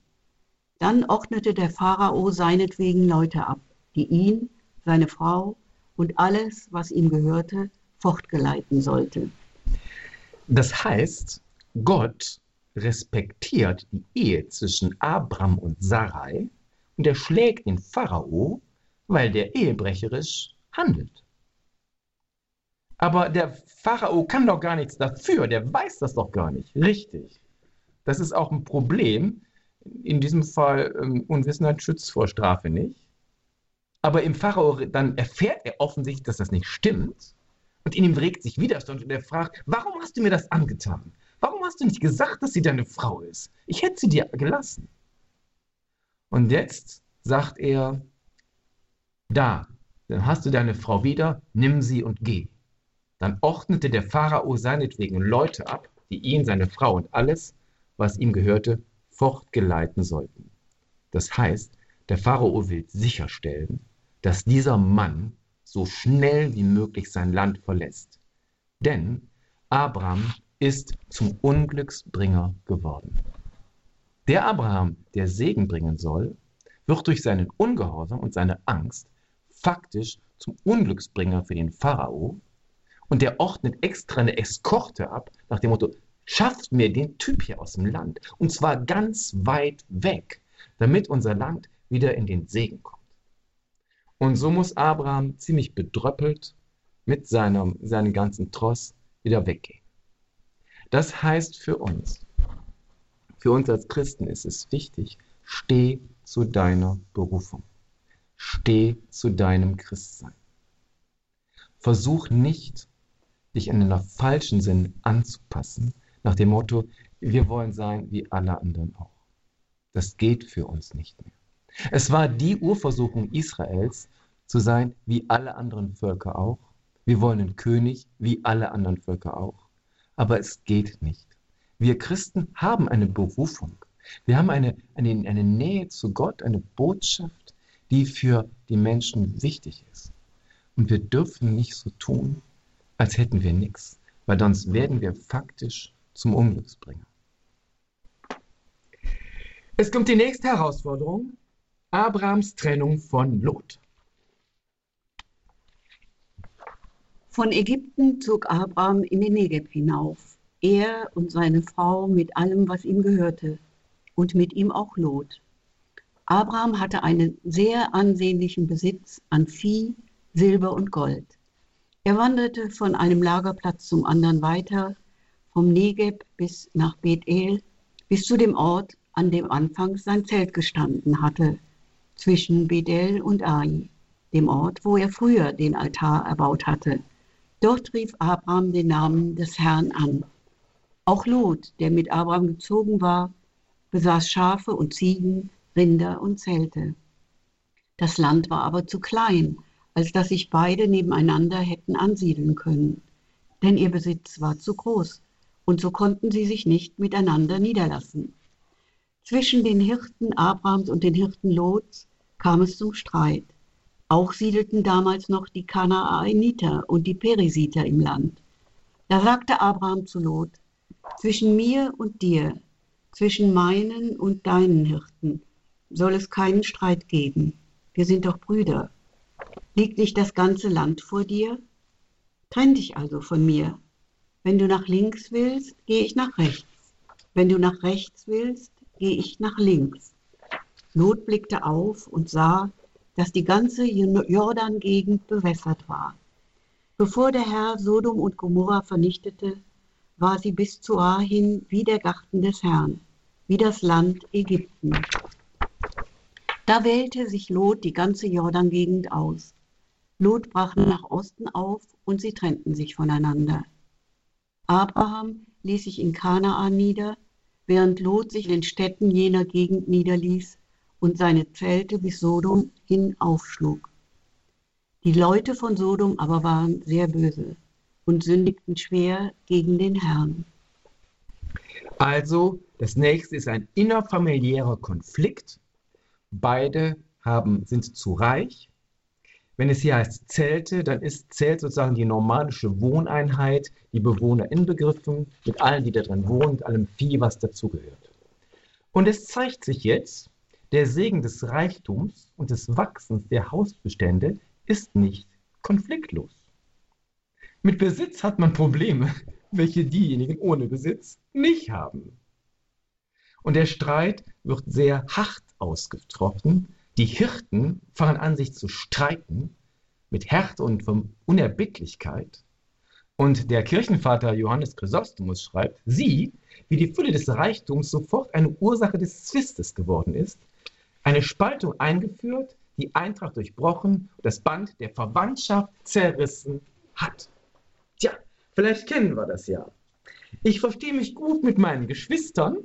Dann ordnete der Pharao seinetwegen Leute ab, die ihn, seine Frau und alles, was ihm gehörte, fortgeleiten sollte. Das heißt, Gott respektiert die Ehe zwischen Abraham und Sarai und er schlägt den Pharao, weil der ehebrecherisch handelt. Aber der Pharao kann doch gar nichts dafür, der weiß das doch gar nicht. Richtig. Das ist auch ein Problem. In diesem Fall ähm, Unwissenheit schützt vor Strafe nicht. Aber im Pharao dann erfährt er offensichtlich, dass das nicht stimmt. Und in ihm regt sich Widerstand und er fragt, warum hast du mir das angetan? Warum hast du nicht gesagt, dass sie deine Frau ist? Ich hätte sie dir gelassen. Und jetzt sagt er, da, dann hast du deine Frau wieder, nimm sie und geh. Dann ordnete der Pharao seinetwegen Leute ab, die ihn, seine Frau und alles, was ihm gehörte, fortgeleiten sollten. Das heißt, der Pharao will sicherstellen, dass dieser Mann so schnell wie möglich sein Land verlässt. Denn Abraham ist zum Unglücksbringer geworden. Der Abraham, der Segen bringen soll, wird durch seinen Ungehorsam und seine Angst faktisch zum Unglücksbringer für den Pharao und der ordnet extra eine Eskorte ab nach dem Motto, schafft mir den Typ hier aus dem Land. Und zwar ganz weit weg, damit unser Land wieder in den Segen kommt. Und so muss Abraham ziemlich bedröppelt mit seinem, seinem ganzen Tross wieder weggehen. Das heißt für uns, für uns als Christen ist es wichtig, steh zu deiner Berufung. Steh zu deinem Christsein. Versuch nicht, dich in einer falschen Sinn anzupassen, nach dem Motto, wir wollen sein wie alle anderen auch. Das geht für uns nicht mehr. Es war die Urversuchung Israels, zu sein wie alle anderen Völker auch. Wir wollen einen König wie alle anderen Völker auch. Aber es geht nicht. Wir Christen haben eine Berufung. Wir haben eine, eine, eine Nähe zu Gott, eine Botschaft, die für die Menschen wichtig ist. Und wir dürfen nicht so tun, als hätten wir nichts, weil sonst werden wir faktisch zum Unglücksbringer. Es kommt die nächste Herausforderung, Abrahams Trennung von Lot. Von Ägypten zog Abraham in den Negev hinauf, er und seine Frau mit allem, was ihm gehörte, und mit ihm auch Lot. Abraham hatte einen sehr ansehnlichen Besitz an Vieh, Silber und Gold. Er wanderte von einem Lagerplatz zum anderen weiter, vom Negeb bis nach Bethel, bis zu dem Ort, an dem anfangs sein Zelt gestanden hatte. Zwischen Bedel und Ai, dem Ort, wo er früher den Altar erbaut hatte. Dort rief Abraham den Namen des Herrn an. Auch Lot, der mit Abraham gezogen war, besaß Schafe und Ziegen, Rinder und Zelte. Das Land war aber zu klein, als dass sich beide nebeneinander hätten ansiedeln können, denn ihr Besitz war zu groß, und so konnten sie sich nicht miteinander niederlassen. Zwischen den Hirten Abrahams und den Hirten Lots kam es zum Streit. Auch siedelten damals noch die Kanaaniter und die Perisiter im Land. Da sagte Abraham zu Lot, zwischen mir und dir, zwischen meinen und deinen Hirten, soll es keinen Streit geben. Wir sind doch Brüder. Liegt nicht das ganze Land vor dir? Trenn dich also von mir. Wenn du nach links willst, gehe ich nach rechts. Wenn du nach rechts willst, gehe ich nach links. Lot blickte auf und sah, dass die ganze Jordan-Gegend bewässert war. Bevor der Herr Sodom und Gomorra vernichtete, war sie bis zu Ar hin wie der Garten des Herrn, wie das Land Ägypten. Da wählte sich Lot die ganze Jordan-Gegend aus. Lot brach nach Osten auf und sie trennten sich voneinander. Abraham ließ sich in Kanaan nieder, während Lot sich in den Städten jener Gegend niederließ und seine Zelte bis Sodom hin aufschlug. Die Leute von Sodom aber waren sehr böse und sündigten schwer gegen den Herrn. Also, das nächste ist ein innerfamiliärer Konflikt. Beide haben, sind zu reich. Wenn es hier heißt Zelte, dann ist Zelt sozusagen die normalische Wohneinheit, die Bewohner inbegriffen, mit allen, die da drin wohnen, mit allem Vieh, was dazugehört. Und es zeigt sich jetzt, der Segen des Reichtums und des Wachsens der Hausbestände ist nicht konfliktlos. Mit Besitz hat man Probleme, welche diejenigen ohne Besitz nicht haben. Und der Streit wird sehr hart ausgetroffen. Die Hirten fangen an, sich zu streiten mit Härte und Unerbittlichkeit. Und der Kirchenvater Johannes Chrysostomus schreibt, sie, wie die Fülle des Reichtums sofort eine Ursache des Zwistes geworden ist, eine Spaltung eingeführt, die Eintracht durchbrochen das Band der Verwandtschaft zerrissen hat. Tja, vielleicht kennen wir das ja. Ich verstehe mich gut mit meinen Geschwistern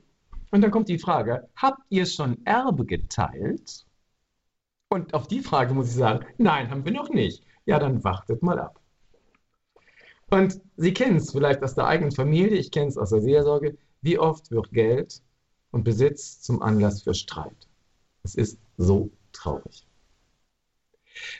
und dann kommt die Frage, habt ihr schon Erbe geteilt? Und auf die Frage muss ich sagen, nein, haben wir noch nicht. Ja, dann wartet mal ab. Und Sie kennen es vielleicht aus der eigenen Familie, ich kenne es aus der Seelsorge, wie oft wird Geld und Besitz zum Anlass für Streit. Es ist so traurig.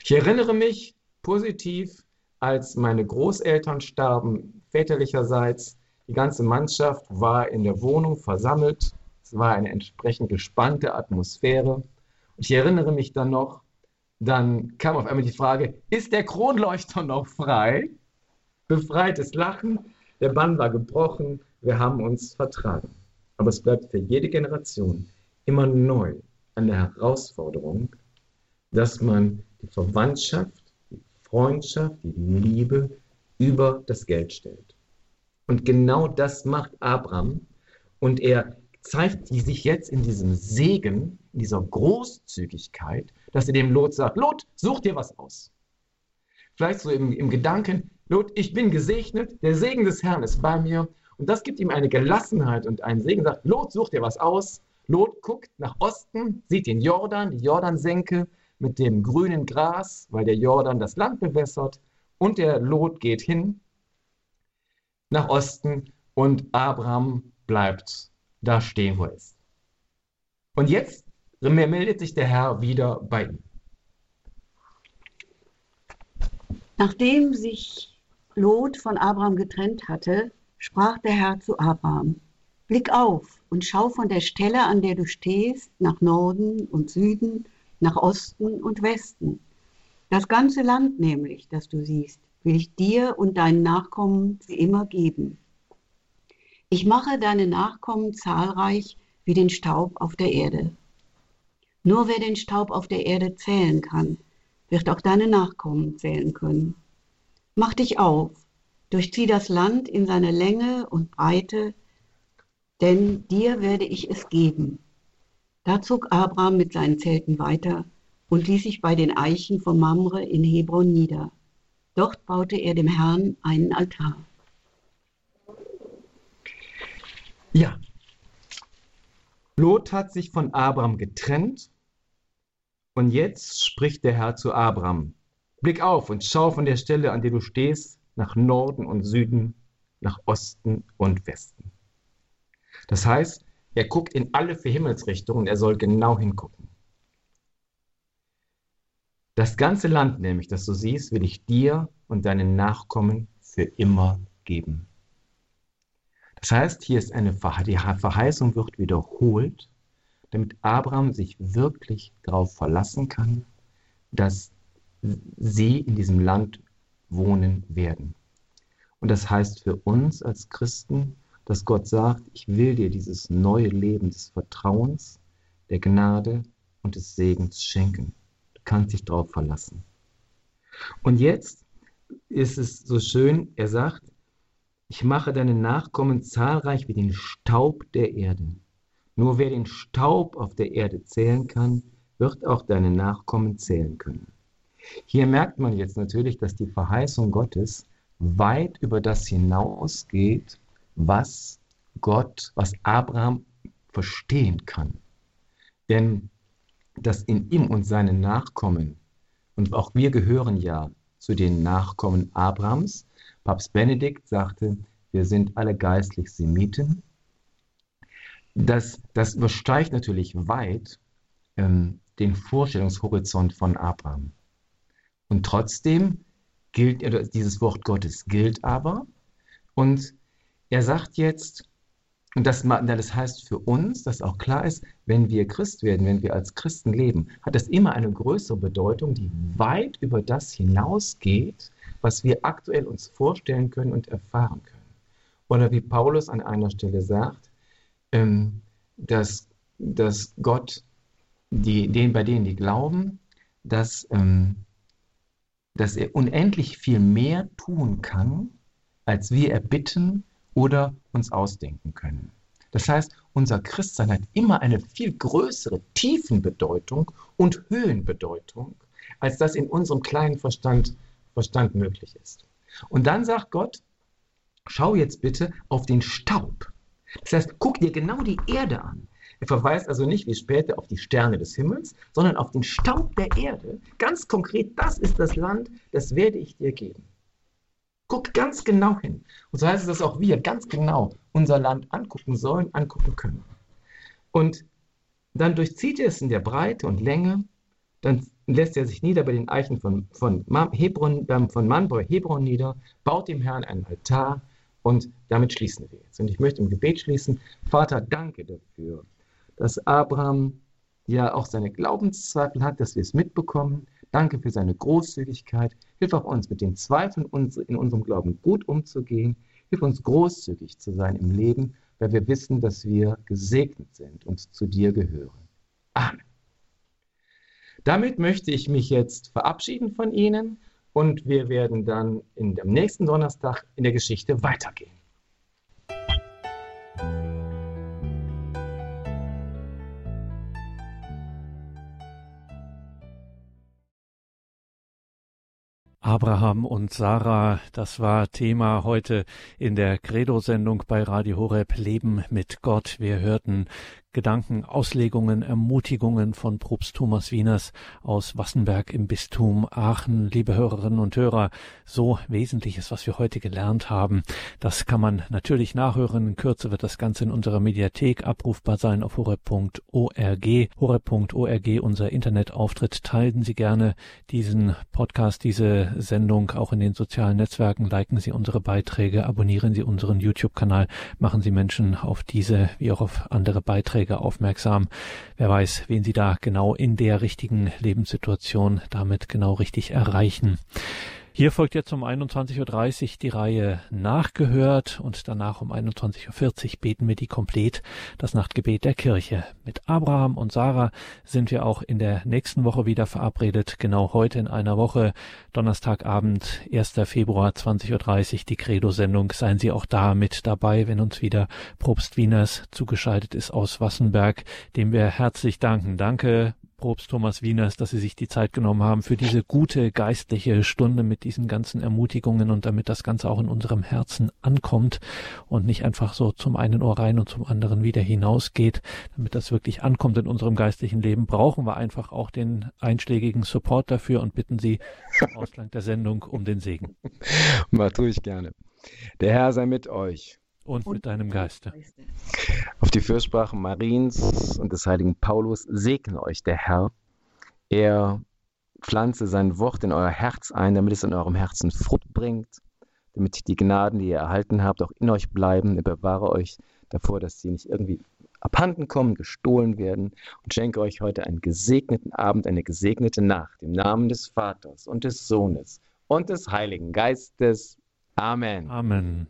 Ich erinnere mich positiv, als meine Großeltern starben, väterlicherseits. Die ganze Mannschaft war in der Wohnung versammelt. Es war eine entsprechend gespannte Atmosphäre. Ich erinnere mich dann noch, dann kam auf einmal die Frage, ist der Kronleuchter noch frei? Befreites Lachen, der Bann war gebrochen, wir haben uns vertragen. Aber es bleibt für jede Generation immer neu eine Herausforderung, dass man die Verwandtschaft, die Freundschaft, die Liebe über das Geld stellt. Und genau das macht Abraham und er zeigt sich jetzt in diesem Segen, in dieser Großzügigkeit, dass er dem Lot sagt, Lot, such dir was aus. Vielleicht so im, im Gedanken, Lot, ich bin gesegnet, der Segen des Herrn ist bei mir. Und das gibt ihm eine Gelassenheit und einen Segen, sagt, Lot, such dir was aus. Lot guckt nach Osten, sieht den Jordan, die Jordansenke mit dem grünen Gras, weil der Jordan das Land bewässert. Und der Lot geht hin nach Osten und Abraham bleibt da stehen, wo er ist. Und jetzt meldet sich der Herr wieder bei ihm. Nachdem sich Lot von Abraham getrennt hatte, sprach der Herr zu Abraham, Blick auf und schau von der Stelle, an der du stehst, nach Norden und Süden, nach Osten und Westen. Das ganze Land nämlich, das du siehst, will ich dir und deinen Nachkommen für immer geben. Ich mache deine Nachkommen zahlreich wie den Staub auf der Erde. Nur wer den Staub auf der Erde zählen kann, wird auch deine Nachkommen zählen können. Mach dich auf, durchzieh das Land in seiner Länge und Breite, denn dir werde ich es geben. Da zog Abraham mit seinen Zelten weiter und ließ sich bei den Eichen von Mamre in Hebron nieder. Dort baute er dem Herrn einen Altar. Ja, Lot hat sich von Abraham getrennt und jetzt spricht der Herr zu Abraham. Blick auf und schau von der Stelle, an der du stehst, nach Norden und Süden, nach Osten und Westen. Das heißt, er guckt in alle vier Himmelsrichtungen, er soll genau hingucken. Das ganze Land nämlich, das du siehst, will ich dir und deinen Nachkommen für immer geben. Das heißt, hier ist eine die Verheißung wird wiederholt, damit Abraham sich wirklich darauf verlassen kann, dass sie in diesem Land wohnen werden. Und das heißt für uns als Christen, dass Gott sagt, ich will dir dieses neue Leben des Vertrauens, der Gnade und des Segens schenken kannst dich darauf verlassen. Und jetzt ist es so schön, er sagt, ich mache deine Nachkommen zahlreich wie den Staub der Erde. Nur wer den Staub auf der Erde zählen kann, wird auch deine Nachkommen zählen können. Hier merkt man jetzt natürlich, dass die Verheißung Gottes weit über das hinausgeht, was Gott, was Abraham verstehen kann. Denn dass in ihm und seinen Nachkommen, und auch wir gehören ja zu den Nachkommen Abrahams, Papst Benedikt sagte, wir sind alle geistlich Semiten. Das, das übersteigt natürlich weit ähm, den Vorstellungshorizont von Abraham. Und trotzdem gilt dieses Wort Gottes gilt aber. Und er sagt jetzt, und das, das heißt für uns, dass auch klar ist, wenn wir Christ werden, wenn wir als Christen leben, hat das immer eine größere Bedeutung, die weit über das hinausgeht, was wir aktuell uns vorstellen können und erfahren können. Oder wie Paulus an einer Stelle sagt, ähm, dass, dass Gott die, den, bei denen die glauben, dass, ähm, dass er unendlich viel mehr tun kann, als wir erbitten oder uns ausdenken können. Das heißt, unser Christsein hat immer eine viel größere Tiefenbedeutung und Höhenbedeutung, als das in unserem kleinen Verstand, Verstand möglich ist. Und dann sagt Gott, schau jetzt bitte auf den Staub. Das heißt, guck dir genau die Erde an. Er verweist also nicht wie später auf die Sterne des Himmels, sondern auf den Staub der Erde. Ganz konkret, das ist das Land, das werde ich dir geben. Guck ganz genau hin. Und so heißt es, dass auch wir ganz genau unser Land angucken sollen, angucken können. Und dann durchzieht er es in der Breite und Länge, dann lässt er sich nieder bei den Eichen von, von, Hebron, äh, von Manboi Hebron nieder, baut dem Herrn einen Altar und damit schließen wir jetzt. Und ich möchte im Gebet schließen. Vater, danke dafür, dass Abraham ja auch seine Glaubenszweifel hat, dass wir es mitbekommen, Danke für seine Großzügigkeit. Hilf auch uns, mit den Zweifeln in unserem Glauben gut umzugehen. Hilf uns, großzügig zu sein im Leben, weil wir wissen, dass wir gesegnet sind und zu dir gehören. Amen. Damit möchte ich mich jetzt verabschieden von Ihnen und wir werden dann dem nächsten Donnerstag in der Geschichte weitergehen. Abraham und Sarah, das war Thema heute in der Credo-Sendung bei Radio Horeb Leben mit Gott. Wir hörten Gedanken, Auslegungen, Ermutigungen von Propst Thomas Wieners aus Wassenberg im Bistum Aachen. Liebe Hörerinnen und Hörer, so Wesentliches, was wir heute gelernt haben, das kann man natürlich nachhören. In Kürze wird das Ganze in unserer Mediathek abrufbar sein auf horeb.org. horeb.org, unser Internetauftritt. Teilen Sie gerne diesen Podcast, diese Sendung auch in den sozialen Netzwerken. Liken Sie unsere Beiträge, abonnieren Sie unseren YouTube-Kanal, machen Sie Menschen auf diese wie auch auf andere Beiträge Beiträge aufmerksam. Wer weiß, wen Sie da genau in der richtigen Lebenssituation damit genau richtig erreichen. Hier folgt jetzt um 21.30 Uhr die Reihe Nachgehört und danach um 21.40 Uhr beten wir die komplett das Nachtgebet der Kirche. Mit Abraham und Sarah sind wir auch in der nächsten Woche wieder verabredet. Genau heute in einer Woche, Donnerstagabend, 1. Februar 20.30 Uhr, die Credo-Sendung. Seien Sie auch da mit dabei, wenn uns wieder Probst Wieners zugeschaltet ist aus Wassenberg, dem wir herzlich danken. Danke, Propst Thomas Wieners, dass Sie sich die Zeit genommen haben für diese gute geistliche Stunde mit diesen ganzen Ermutigungen und damit das Ganze auch in unserem Herzen ankommt und nicht einfach so zum einen Ohr rein und zum anderen wieder hinausgeht. Damit das wirklich ankommt in unserem geistlichen Leben, brauchen wir einfach auch den einschlägigen Support dafür und bitten Sie im Ausgang der Sendung um den Segen. Mal tue ich gerne. Der Herr sei mit euch. Und, und mit deinem Geiste. Auf die Fürsprache Mariens und des heiligen Paulus segne euch der Herr. Er pflanze sein Wort in euer Herz ein, damit es in eurem Herzen Frucht bringt, damit die Gnaden, die ihr erhalten habt, auch in euch bleiben. Er bewahre euch davor, dass sie nicht irgendwie abhanden kommen, gestohlen werden und schenke euch heute einen gesegneten Abend, eine gesegnete Nacht im Namen des Vaters und des Sohnes und des Heiligen Geistes. Amen. Amen.